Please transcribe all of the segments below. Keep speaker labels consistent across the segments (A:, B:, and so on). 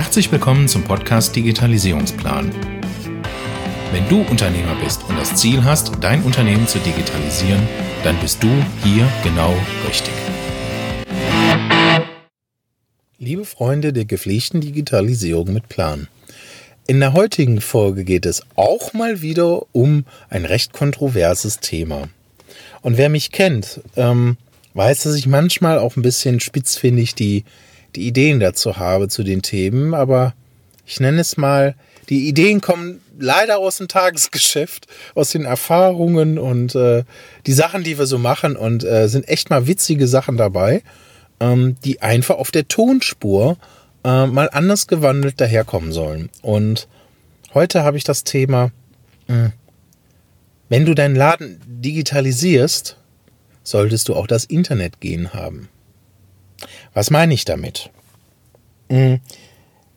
A: Herzlich willkommen zum Podcast Digitalisierungsplan. Wenn du Unternehmer bist und das Ziel hast, dein Unternehmen zu digitalisieren, dann bist du hier genau richtig.
B: Liebe Freunde der gepflegten Digitalisierung mit Plan. In der heutigen Folge geht es auch mal wieder um ein recht kontroverses Thema. Und wer mich kennt, ähm, weiß, dass ich manchmal auch ein bisschen spitzfindig die die Ideen dazu habe zu den Themen, aber ich nenne es mal, die Ideen kommen leider aus dem Tagesgeschäft, aus den Erfahrungen und äh, die Sachen, die wir so machen und äh, sind echt mal witzige Sachen dabei, ähm, die einfach auf der Tonspur äh, mal anders gewandelt daherkommen sollen. Und heute habe ich das Thema, mh, hm, wenn du deinen Laden digitalisierst, solltest du auch das Internet gehen haben. Was meine ich damit? Hm,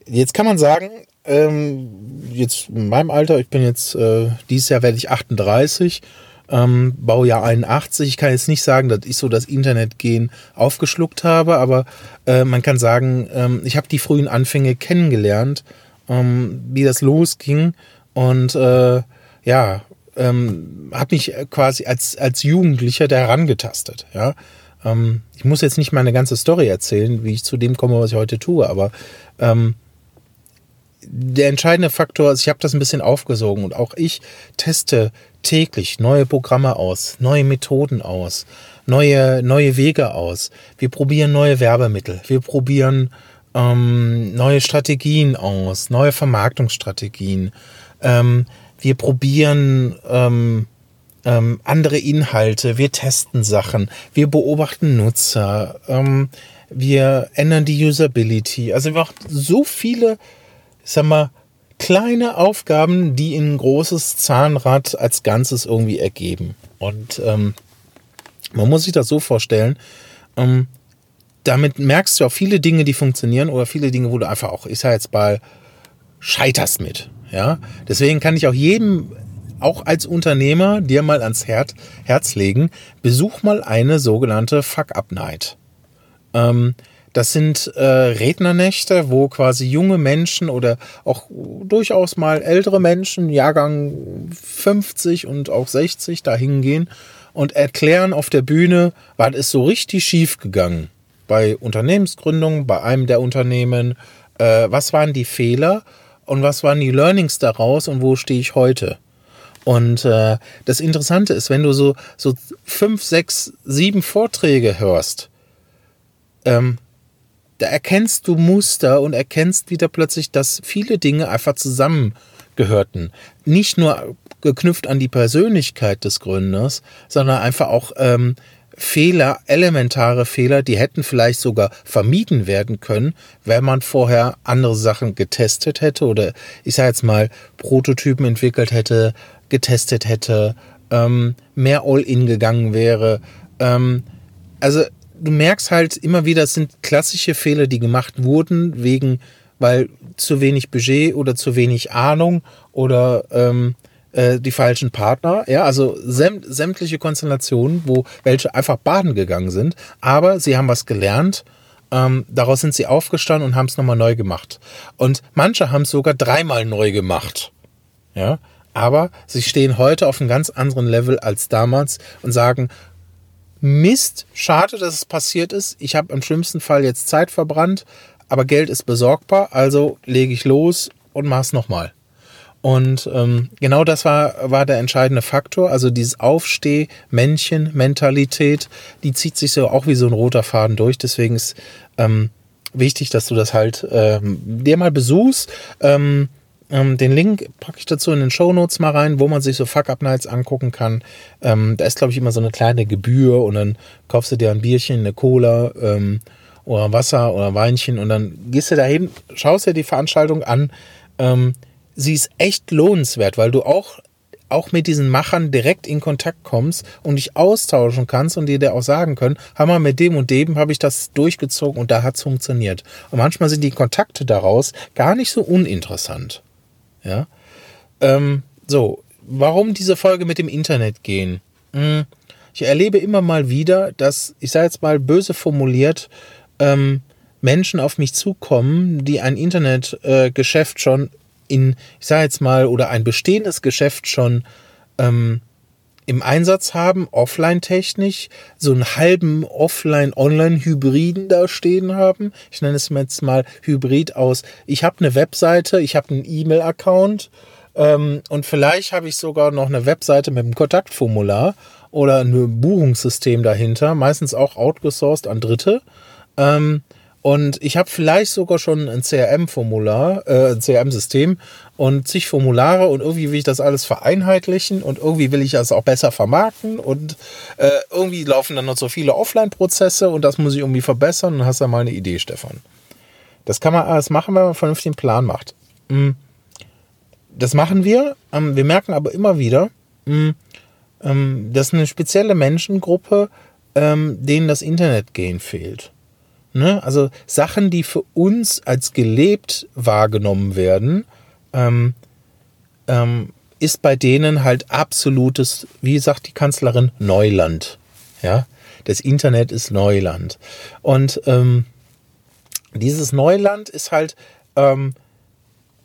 B: jetzt kann man sagen, ähm, jetzt in meinem Alter, ich bin jetzt, äh, dieses Jahr werde ich 38, ähm, Baujahr 81. Ich kann jetzt nicht sagen, dass ich so das Internetgehen aufgeschluckt habe, aber äh, man kann sagen, ähm, ich habe die frühen Anfänge kennengelernt, ähm, wie das losging und äh, ja, ähm, habe mich quasi als, als Jugendlicher da herangetastet. Ja? Ähm, ich muss jetzt nicht meine ganze Story erzählen, wie ich zu dem komme, was ich heute tue, aber ähm, der entscheidende Faktor ist, ich habe das ein bisschen aufgesogen und auch ich teste täglich neue Programme aus, neue Methoden aus, neue, neue Wege aus. Wir probieren neue Werbemittel, wir probieren ähm, neue Strategien aus, neue Vermarktungsstrategien. Ähm, wir probieren ähm, ähm, andere Inhalte, wir testen Sachen, wir beobachten Nutzer, ähm, wir ändern die Usability. Also wir machen so viele, ich sag mal, kleine Aufgaben, die in ein großes Zahnrad als Ganzes irgendwie ergeben. Und ähm, man muss sich das so vorstellen, ähm, damit merkst du auch viele Dinge, die funktionieren oder viele Dinge, wo du einfach auch, ich sag jetzt mal, scheiterst mit. Ja, deswegen kann ich auch jedem auch als Unternehmer dir mal ans Herz, legen, besuch mal eine sogenannte Fuck-Up-Night. Ähm, das sind äh, Rednernächte, wo quasi junge Menschen oder auch durchaus mal ältere Menschen, Jahrgang 50 und auch 60, da hingehen und erklären auf der Bühne, was ist so richtig schief gegangen bei Unternehmensgründungen, bei einem der Unternehmen, äh, was waren die Fehler und was waren die Learnings daraus und wo stehe ich heute. Und äh, das Interessante ist, wenn du so, so fünf, sechs, sieben Vorträge hörst, ähm, da erkennst du Muster und erkennst wieder plötzlich, dass viele Dinge einfach zusammengehörten. Nicht nur geknüpft an die Persönlichkeit des Gründers, sondern einfach auch ähm, Fehler, elementare Fehler, die hätten vielleicht sogar vermieden werden können, wenn man vorher andere Sachen getestet hätte oder ich sage jetzt mal Prototypen entwickelt hätte, getestet hätte, ähm, mehr All-In gegangen wäre. Ähm, also du merkst halt immer wieder, es sind klassische Fehler, die gemacht wurden, wegen, weil zu wenig Budget oder zu wenig Ahnung oder ähm, äh, die falschen Partner. Ja, also sämt, sämtliche Konstellationen, wo welche einfach baden gegangen sind, aber sie haben was gelernt. Ähm, daraus sind sie aufgestanden und haben es nochmal neu gemacht. Und manche haben es sogar dreimal neu gemacht. Ja, aber sie stehen heute auf einem ganz anderen Level als damals und sagen, Mist, schade, dass es passiert ist. Ich habe im schlimmsten Fall jetzt Zeit verbrannt, aber Geld ist besorgbar, also lege ich los und mache es nochmal. Und ähm, genau das war, war der entscheidende Faktor. Also dieses Aufsteh-Männchen-Mentalität, die zieht sich so auch wie so ein roter Faden durch. Deswegen ist ähm, wichtig, dass du das halt ähm, dir mal besuchst. Ähm, ähm, den Link packe ich dazu in den Show Notes mal rein, wo man sich so Fuck-Up-Nights angucken kann. Ähm, da ist, glaube ich, immer so eine kleine Gebühr und dann kaufst du dir ein Bierchen, eine Cola ähm, oder Wasser oder Weinchen und dann gehst du dahin, schaust dir die Veranstaltung an. Ähm, sie ist echt lohnenswert, weil du auch auch mit diesen Machern direkt in Kontakt kommst und dich austauschen kannst und dir der auch sagen können, hammer mit dem und dem habe ich das durchgezogen und da hat es funktioniert. Und manchmal sind die Kontakte daraus gar nicht so uninteressant. Ja. Ähm, so, warum diese Folge mit dem Internet gehen? Hm, ich erlebe immer mal wieder, dass, ich sage jetzt mal böse formuliert, ähm, Menschen auf mich zukommen, die ein Internetgeschäft äh, schon in, ich sage jetzt mal, oder ein bestehendes Geschäft schon ähm, im Einsatz haben, offline-technisch, so einen halben Offline-Online-Hybriden da stehen haben. Ich nenne es jetzt mal Hybrid aus. Ich habe eine Webseite, ich habe einen E-Mail-Account ähm, und vielleicht habe ich sogar noch eine Webseite mit einem Kontaktformular oder ein Buchungssystem dahinter, meistens auch outgesourced an Dritte. Ähm, und ich habe vielleicht sogar schon ein CRM-Formular, äh, ein CRM-System und zig Formulare und irgendwie will ich das alles vereinheitlichen und irgendwie will ich das auch besser vermarkten und äh, irgendwie laufen dann noch so viele Offline-Prozesse und das muss ich irgendwie verbessern und hast da mal eine Idee, Stefan. Das kann man alles machen, wenn man einen vernünftigen Plan macht. Hm. Das machen wir. Ähm, wir merken aber immer wieder, hm, ähm, dass eine spezielle Menschengruppe, ähm, denen das Internetgehen fehlt. Ne? Also Sachen, die für uns als gelebt wahrgenommen werden, ähm, ähm, ist bei denen halt absolutes, wie sagt die Kanzlerin, Neuland. Ja, das Internet ist Neuland. Und ähm, dieses Neuland ist halt ähm,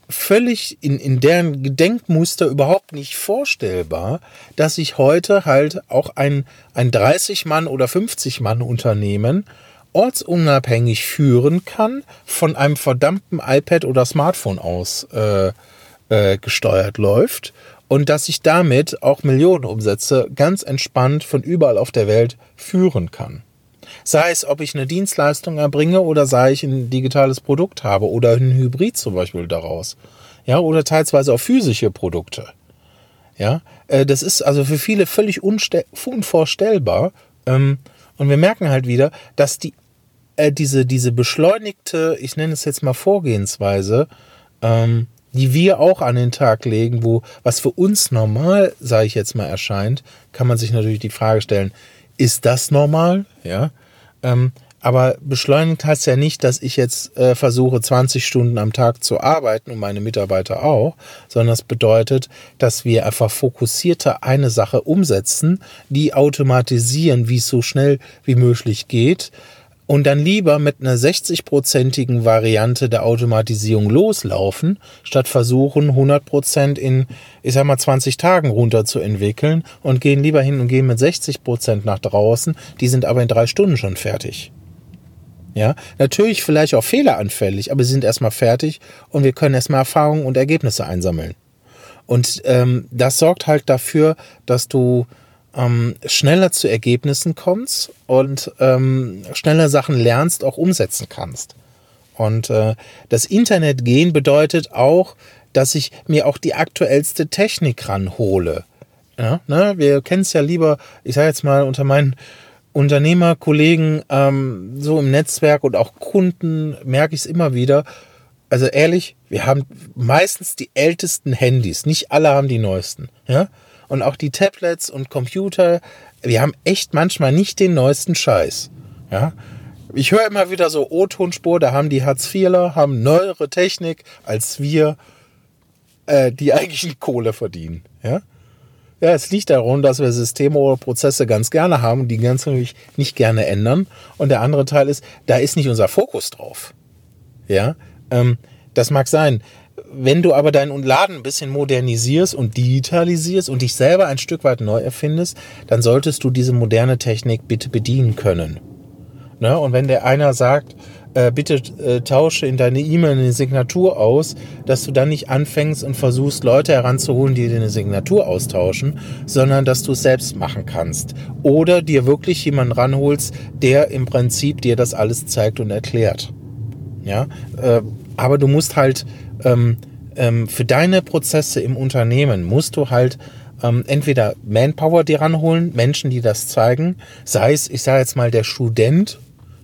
B: völlig in, in deren Gedenkmuster überhaupt nicht vorstellbar, dass sich heute halt auch ein, ein 30-Mann- oder 50-Mann-Unternehmen ortsunabhängig führen kann, von einem verdammten iPad oder Smartphone aus äh, äh, gesteuert läuft und dass ich damit auch Millionenumsätze ganz entspannt von überall auf der Welt führen kann. Sei es, ob ich eine Dienstleistung erbringe oder sei ich ein digitales Produkt habe oder ein Hybrid zum Beispiel daraus. Ja, oder teilweise auch physische Produkte. Ja, äh, das ist also für viele völlig unvorstellbar. Ähm, und wir merken halt wieder, dass die äh, diese, diese beschleunigte, ich nenne es jetzt mal Vorgehensweise, ähm, die wir auch an den Tag legen, wo was für uns normal, sage ich jetzt mal, erscheint, kann man sich natürlich die Frage stellen, ist das normal? Ja. Ähm, aber beschleunigt heißt ja nicht, dass ich jetzt äh, versuche, 20 Stunden am Tag zu arbeiten und meine Mitarbeiter auch, sondern das bedeutet, dass wir einfach fokussierter eine Sache umsetzen, die automatisieren, wie es so schnell wie möglich geht, und dann lieber mit einer 60-prozentigen Variante der Automatisierung loslaufen, statt versuchen, 100 Prozent in, ich sag mal, 20 Tagen runterzuentwickeln und gehen lieber hin und gehen mit 60 Prozent nach draußen. Die sind aber in drei Stunden schon fertig. Ja, natürlich vielleicht auch fehleranfällig, aber sie sind erstmal fertig und wir können erstmal Erfahrungen und Ergebnisse einsammeln. Und ähm, das sorgt halt dafür, dass du ähm, schneller zu Ergebnissen kommst und ähm, schneller Sachen lernst, auch umsetzen kannst. Und äh, das Internet gehen bedeutet auch, dass ich mir auch die aktuellste Technik ranhole. Ja, ne? Wir kennen es ja lieber, ich sage jetzt mal unter meinen Unternehmerkollegen ähm, so im Netzwerk und auch Kunden merke ich es immer wieder. Also ehrlich, wir haben meistens die ältesten Handys, nicht alle haben die neuesten. Ja? Und auch die Tablets und Computer, wir haben echt manchmal nicht den neuesten Scheiß. Ja, ich höre immer wieder so O-Tonspur, da haben die Hartz-IVler, haben neuere Technik als wir, äh, die eigentlich Kohle verdienen. Ja? ja, es liegt darum, dass wir Systeme oder Prozesse ganz gerne haben und die ganz natürlich nicht gerne ändern. Und der andere Teil ist, da ist nicht unser Fokus drauf. Ja, ähm, das mag sein. Wenn du aber deinen Laden ein bisschen modernisierst und digitalisierst und dich selber ein Stück weit neu erfindest, dann solltest du diese moderne Technik bitte bedienen können. Ne? Und wenn der einer sagt, äh, bitte äh, tausche in deine E-Mail eine Signatur aus, dass du dann nicht anfängst und versuchst, Leute heranzuholen, die dir eine Signatur austauschen, sondern dass du es selbst machen kannst. Oder dir wirklich jemanden ranholst, der im Prinzip dir das alles zeigt und erklärt. Ja, äh, aber du musst halt ähm, ähm, für deine Prozesse im Unternehmen musst du halt ähm, entweder Manpower dir ranholen, Menschen, die das zeigen, sei es, ich sage jetzt mal, der Student,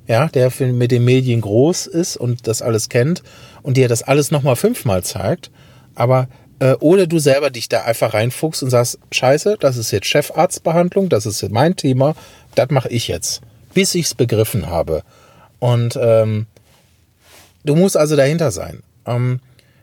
B: ja, der für, mit den Medien groß ist und das alles kennt und dir das alles nochmal fünfmal zeigt, aber äh, oder du selber dich da einfach reinfuchst und sagst, scheiße, das ist jetzt Chefarztbehandlung, das ist mein Thema, das mache ich jetzt, bis ich es begriffen habe. Und ähm, du musst also dahinter sein. Ähm,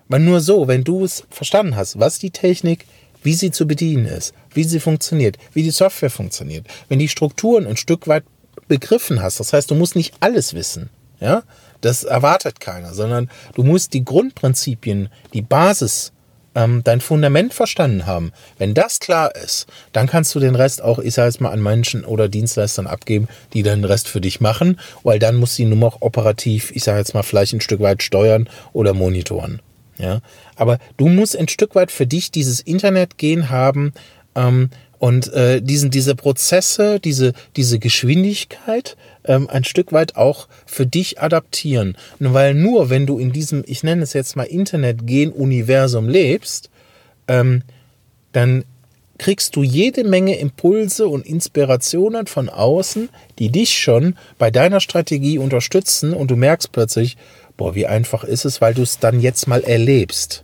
B: weil nur so, wenn du es verstanden hast, was die Technik, wie sie zu bedienen ist, wie sie funktioniert, wie die Software funktioniert, wenn die Strukturen ein Stück weit begriffen hast, das heißt, du musst nicht alles wissen, ja, Das erwartet keiner, sondern du musst die Grundprinzipien, die Basis, ähm, dein Fundament verstanden haben. Wenn das klar ist, dann kannst du den Rest auch, ich sage jetzt mal, an Menschen oder Dienstleistern abgeben, die den Rest für dich machen, weil dann muss sie nur noch operativ, ich sage jetzt mal, vielleicht ein Stück weit steuern oder monitoren. Ja, aber du musst ein Stück weit für dich dieses Internet gehen haben, ähm, und äh, diesen, diese Prozesse, diese, diese Geschwindigkeit ähm, ein Stück weit auch für dich adaptieren. Weil nur wenn du in diesem, ich nenne es jetzt mal Internet-Gen-Universum lebst, ähm, dann kriegst du jede Menge Impulse und Inspirationen von außen, die dich schon bei deiner Strategie unterstützen und du merkst plötzlich, boah, wie einfach ist es, weil du es dann jetzt mal erlebst.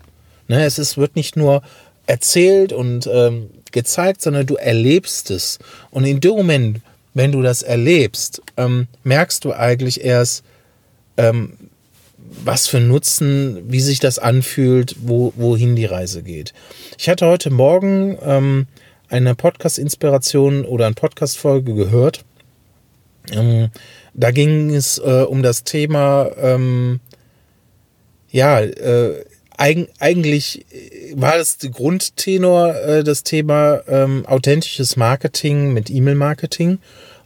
B: Ne, es ist, wird nicht nur erzählt und ähm, gezeigt, sondern du erlebst es. Und in dem Moment, wenn du das erlebst, ähm, merkst du eigentlich erst, ähm, was für Nutzen, wie sich das anfühlt, wo, wohin die Reise geht. Ich hatte heute Morgen ähm, eine Podcast-Inspiration oder eine Podcast-Folge gehört. Ähm, da ging es äh, um das Thema, ähm, ja, äh, eig eigentlich war das der Grundtenor, äh, das Thema ähm, authentisches Marketing mit E-Mail-Marketing.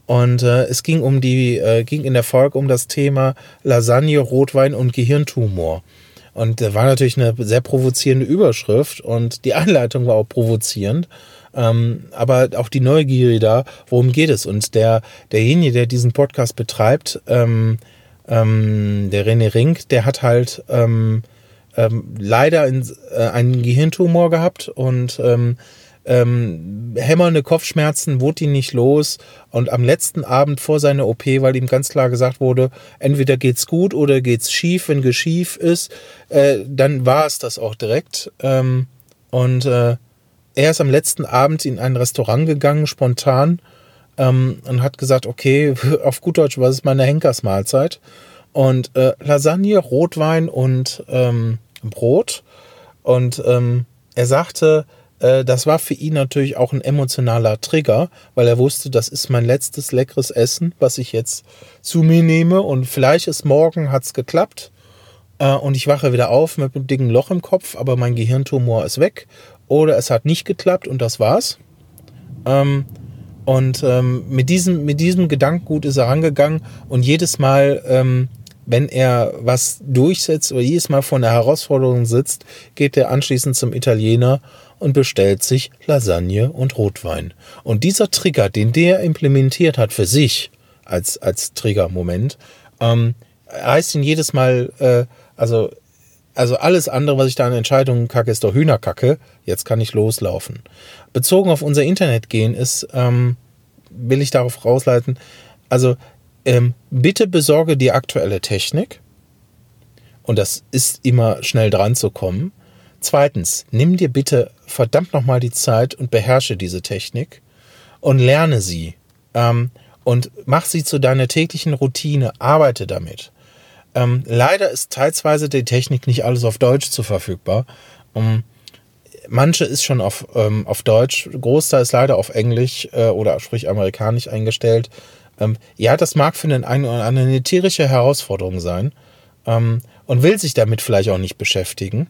B: Und äh, es ging um die, äh, ging in der Folge um das Thema Lasagne, Rotwein und Gehirntumor. Und da war natürlich eine sehr provozierende Überschrift und die Anleitung war auch provozierend. Ähm, aber auch die Neugier da, worum geht es? Und der, derjenige, der diesen Podcast betreibt, ähm, ähm, der René Rink, der hat halt ähm, ähm, leider in, äh, einen Gehirntumor gehabt und ähm, ähm, hämmernde Kopfschmerzen, wurde ihn nicht los. Und am letzten Abend vor seiner OP, weil ihm ganz klar gesagt wurde, entweder geht's gut oder geht's schief. Wenn geschief ist, äh, dann war es das auch direkt. Ähm, und äh, er ist am letzten Abend in ein Restaurant gegangen, spontan, ähm, und hat gesagt, okay, auf gut Deutsch, was ist meine Henkersmahlzeit? Und äh, Lasagne, Rotwein und ähm, Brot. Und ähm, er sagte, äh, das war für ihn natürlich auch ein emotionaler Trigger, weil er wusste, das ist mein letztes leckeres Essen, was ich jetzt zu mir nehme. Und vielleicht ist morgen hat's geklappt. Äh, und ich wache wieder auf mit einem dicken Loch im Kopf, aber mein Gehirntumor ist weg. Oder es hat nicht geklappt und das war's. Ähm, und ähm, mit, diesem, mit diesem Gedankengut ist er rangegangen und jedes Mal ähm, wenn er was durchsetzt oder jedes Mal vor einer Herausforderung sitzt, geht er anschließend zum Italiener und bestellt sich Lasagne und Rotwein. Und dieser Trigger, den der implementiert hat für sich als, als Triggermoment, ähm, heißt ihn jedes Mal, äh, also, also alles andere, was ich da an Entscheidungen kacke, ist doch Hühnerkacke. Jetzt kann ich loslaufen. Bezogen auf unser Internet gehen ist, ähm, will ich darauf rausleiten, also ähm, bitte besorge die aktuelle Technik. Und das ist immer schnell dran zu kommen. Zweitens, nimm dir bitte verdammt nochmal die Zeit und beherrsche diese Technik und lerne sie. Ähm, und mach sie zu deiner täglichen Routine, arbeite damit. Ähm, leider ist teilweise die Technik nicht alles auf Deutsch zu verfügbar. Um, ähm, manche ist schon auf, ähm, auf Deutsch, Großteil ist leider auf Englisch äh, oder sprich amerikanisch eingestellt. Ähm, ja, das mag für den einen oder anderen eine tierische Herausforderung sein ähm, und will sich damit vielleicht auch nicht beschäftigen.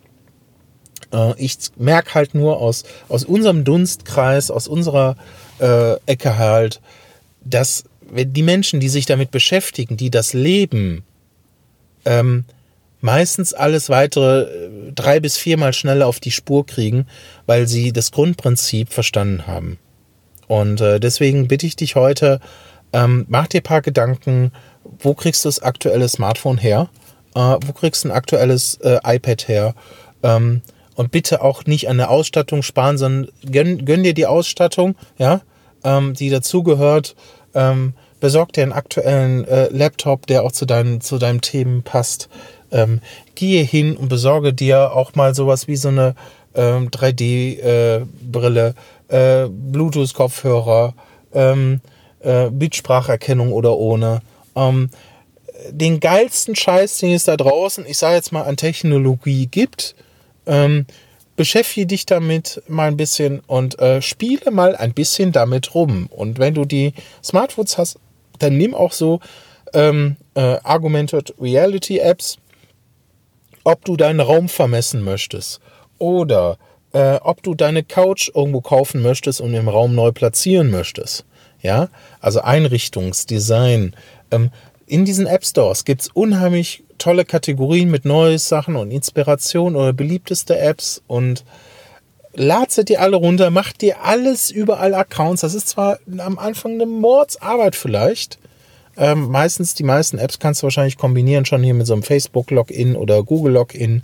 B: Äh, ich merke halt nur aus, aus unserem Dunstkreis, aus unserer äh, Ecke halt, dass die Menschen, die sich damit beschäftigen, die das leben, ähm, meistens alles weitere äh, drei bis viermal schneller auf die Spur kriegen, weil sie das Grundprinzip verstanden haben. Und äh, deswegen bitte ich dich heute, ähm, mach dir ein paar Gedanken, wo kriegst du das aktuelle Smartphone her? Äh, wo kriegst du ein aktuelles äh, iPad her? Ähm, und bitte auch nicht an der Ausstattung sparen, sondern gönn, gönn dir die Ausstattung, ja, ähm, die dazugehört. Ähm, besorg dir einen aktuellen äh, Laptop, der auch zu deinen, zu deinen Themen passt. Ähm, gehe hin und besorge dir auch mal sowas wie so eine ähm, 3D-Brille, äh, äh, Bluetooth-Kopfhörer, ähm, äh, Bitspracherkennung oder ohne. Ähm, den geilsten Scheiß, den es da draußen, ich sage jetzt mal, an Technologie gibt, ähm, beschäftige dich damit mal ein bisschen und äh, spiele mal ein bisschen damit rum. Und wenn du die Smartphones hast, dann nimm auch so ähm, äh, Augmented Reality Apps, ob du deinen Raum vermessen möchtest oder äh, ob du deine Couch irgendwo kaufen möchtest und im Raum neu platzieren möchtest. Ja, also Einrichtungsdesign. Ähm, in diesen App Stores gibt es unheimlich tolle Kategorien mit neuen Sachen und Inspiration oder beliebteste Apps und lad sie dir alle runter, mach dir alles überall Accounts. Das ist zwar am Anfang eine Mordsarbeit vielleicht. Ähm, meistens, die meisten Apps kannst du wahrscheinlich kombinieren, schon hier mit so einem Facebook-Login oder Google-Login.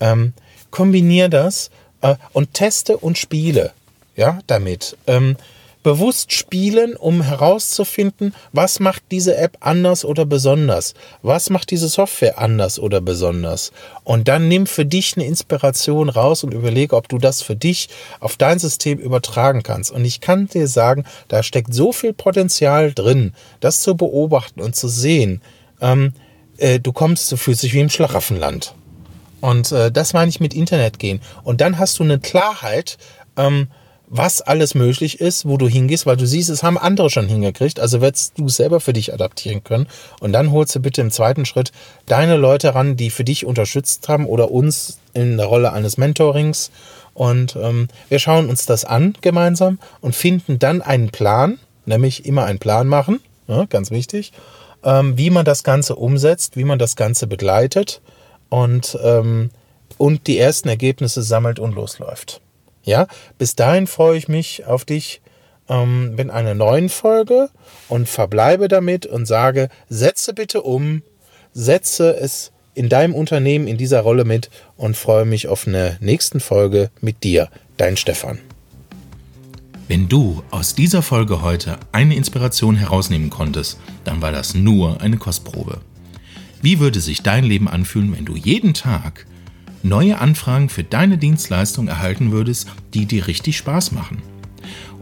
B: Ähm, kombinier das äh, und teste und spiele ja, damit. Ähm, bewusst spielen, um herauszufinden, was macht diese App anders oder besonders? Was macht diese Software anders oder besonders? Und dann nimm für dich eine Inspiration raus und überlege, ob du das für dich auf dein System übertragen kannst. Und ich kann dir sagen, da steckt so viel Potenzial drin, das zu beobachten und zu sehen. Ähm, äh, du kommst, du fühlst dich wie im Schlaraffenland. Und äh, das meine ich mit Internet gehen. Und dann hast du eine Klarheit, ähm, was alles möglich ist, wo du hingehst, weil du siehst, es haben andere schon hingekriegt, also wirst du es selber für dich adaptieren können. Und dann holst du bitte im zweiten Schritt deine Leute ran, die für dich unterstützt haben oder uns in der Rolle eines Mentorings. Und ähm, wir schauen uns das an gemeinsam und finden dann einen Plan, nämlich immer einen Plan machen, ja, ganz wichtig, ähm, wie man das Ganze umsetzt, wie man das Ganze begleitet und, ähm, und die ersten Ergebnisse sammelt und losläuft. Ja, bis dahin freue ich mich auf dich ähm, in einer neuen Folge und verbleibe damit und sage, setze bitte um, setze es in deinem Unternehmen in dieser Rolle mit und freue mich auf eine nächsten Folge mit dir, dein Stefan.
A: Wenn du aus dieser Folge heute eine Inspiration herausnehmen konntest, dann war das nur eine Kostprobe. Wie würde sich dein Leben anfühlen, wenn du jeden Tag neue Anfragen für deine Dienstleistung erhalten würdest, die dir richtig Spaß machen?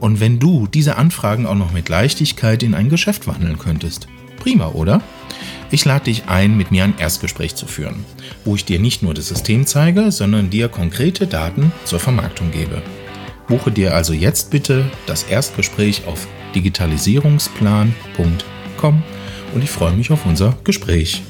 A: Und wenn du diese Anfragen auch noch mit Leichtigkeit in ein Geschäft wandeln könntest? Prima, oder? Ich lade dich ein, mit mir ein Erstgespräch zu führen, wo ich dir nicht nur das System zeige, sondern dir konkrete Daten zur Vermarktung gebe. Buche dir also jetzt bitte das Erstgespräch auf digitalisierungsplan.com und ich freue mich auf unser Gespräch.